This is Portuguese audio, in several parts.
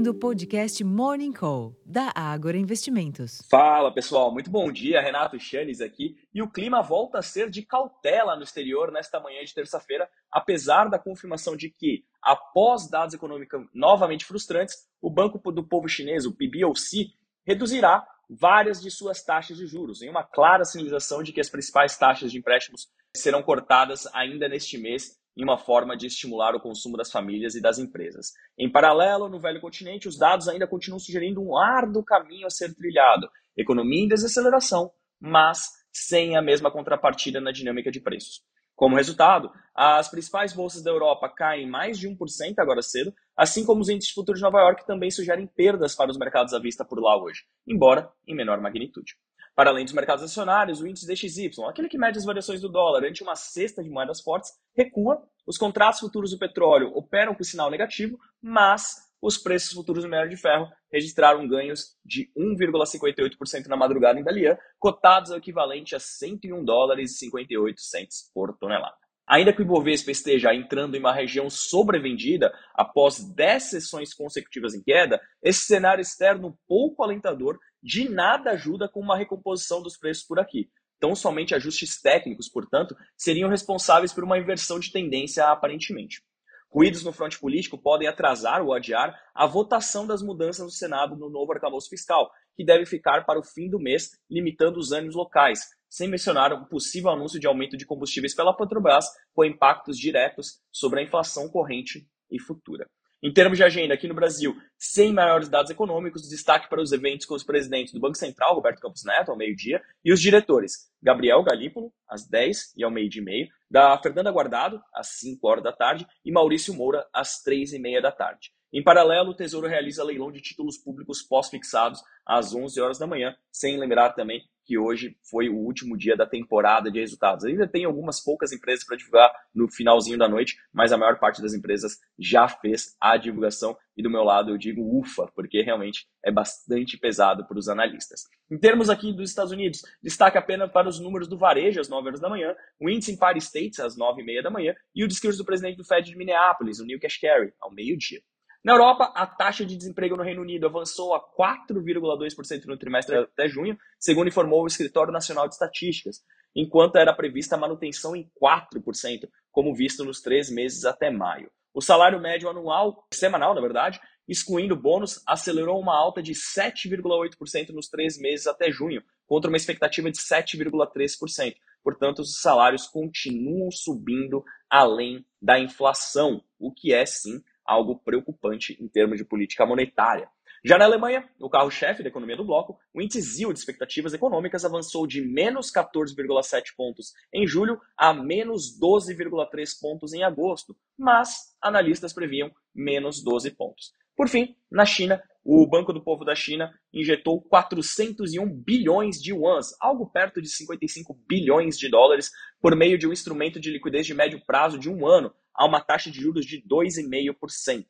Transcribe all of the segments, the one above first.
ouvindo o podcast Morning Call, da Ágora Investimentos. Fala pessoal, muito bom dia. Renato Chanes aqui. E o clima volta a ser de cautela no exterior nesta manhã de terça-feira, apesar da confirmação de que, após dados econômicos novamente frustrantes, o Banco do Povo Chinês, o PBOC, reduzirá várias de suas taxas de juros, em uma clara sinalização de que as principais taxas de empréstimos serão cortadas ainda neste mês em uma forma de estimular o consumo das famílias e das empresas. Em paralelo, no velho continente, os dados ainda continuam sugerindo um árduo caminho a ser trilhado, economia em desaceleração, mas sem a mesma contrapartida na dinâmica de preços. Como resultado, as principais bolsas da Europa caem mais de 1% agora cedo, assim como os índices futuros de Nova York também sugerem perdas para os mercados à vista por lá hoje, embora em menor magnitude. Para além dos mercados acionários, o índice DXY, aquele que mede as variações do dólar ante uma cesta de moedas fortes, recua. Os contratos futuros do petróleo operam com sinal negativo, mas os preços futuros do minério de ferro registraram ganhos de 1,58% na madrugada em Dalian, cotados ao equivalente a 101 dólares e 58 centes por tonelada. Ainda que o Ibovespa esteja entrando em uma região sobrevendida após 10 sessões consecutivas em queda, esse cenário externo pouco alentador de nada ajuda com uma recomposição dos preços por aqui. Então, somente ajustes técnicos, portanto, seriam responsáveis por uma inversão de tendência aparentemente. Ruídos no fronte político podem atrasar ou adiar a votação das mudanças no Senado no novo arcabouço fiscal, que deve ficar para o fim do mês, limitando os ânimos locais, sem mencionar um possível anúncio de aumento de combustíveis pela Petrobras, com impactos diretos sobre a inflação corrente e futura. Em termos de agenda, aqui no Brasil, sem maiores dados econômicos, destaque para os eventos com os presidentes do Banco Central, Roberto Campos Neto, ao meio-dia, e os diretores, Gabriel Galípolo, às 10 e ao meio-dia e meio, da Fernanda Guardado, às 5 horas da tarde, e Maurício Moura, às 3 e meia da tarde. Em paralelo, o Tesouro realiza leilão de títulos públicos pós-fixados às 11 horas da manhã, sem lembrar também que hoje foi o último dia da temporada de resultados. Ainda tem algumas poucas empresas para divulgar no finalzinho da noite, mas a maior parte das empresas já fez a divulgação e do meu lado eu digo ufa, porque realmente é bastante pesado para os analistas. Em termos aqui dos Estados Unidos, destaque apenas para os números do varejo às 9 horas da manhã, o índice em Empire States às 9 e meia da manhã e o discurso do presidente do Fed de Minneapolis, o Neil Kashkari, ao meio-dia. Na Europa, a taxa de desemprego no Reino Unido avançou a 4,2% no trimestre até junho, segundo informou o Escritório Nacional de Estatísticas, enquanto era prevista a manutenção em 4%, como visto nos três meses até maio. O salário médio anual, semanal, na verdade, excluindo bônus, acelerou uma alta de 7,8% nos três meses até junho, contra uma expectativa de 7,3%. Portanto, os salários continuam subindo além da inflação, o que é sim algo preocupante em termos de política monetária. Já na Alemanha, o carro-chefe da economia do bloco, o índice ZIL de expectativas econômicas avançou de menos 14,7 pontos em julho a menos 12,3 pontos em agosto, mas analistas previam menos 12 pontos. Por fim, na China, o Banco do Povo da China injetou 401 bilhões de yuans, algo perto de 55 bilhões de dólares, por meio de um instrumento de liquidez de médio prazo de um ano, a uma taxa de juros de 2,5%.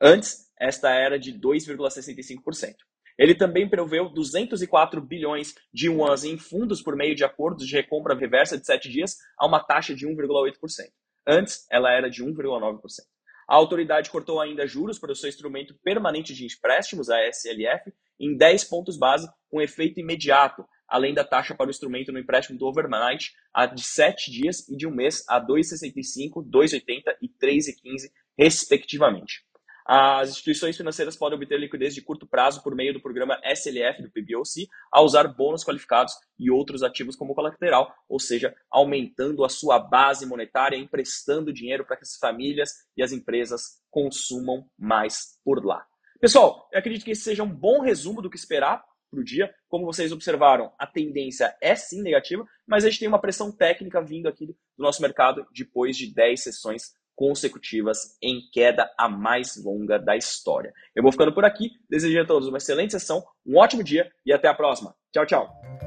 Antes, esta era de 2,65%. Ele também preveu 204 bilhões de yuans em fundos por meio de acordos de recompra reversa de 7 dias a uma taxa de 1,8%. Antes, ela era de 1,9%. A autoridade cortou ainda juros para o seu instrumento permanente de empréstimos, a SLF, em 10 pontos base, com efeito imediato, além da taxa para o instrumento no empréstimo do overnight a de 7 dias e de um mês a 2,65, 2,80 e 3,15, respectivamente. As instituições financeiras podem obter liquidez de curto prazo por meio do programa SLF do PBOC ao usar bônus qualificados e outros ativos como colateral, ou seja, aumentando a sua base monetária, emprestando dinheiro para que as famílias e as empresas consumam mais por lá. Pessoal, eu acredito que esse seja um bom resumo do que esperar para o dia. Como vocês observaram, a tendência é sim negativa, mas a gente tem uma pressão técnica vindo aqui do nosso mercado depois de 10 sessões consecutivas em queda a mais longa da história. Eu vou ficando por aqui, desejo a todos uma excelente sessão, um ótimo dia e até a próxima. Tchau, tchau.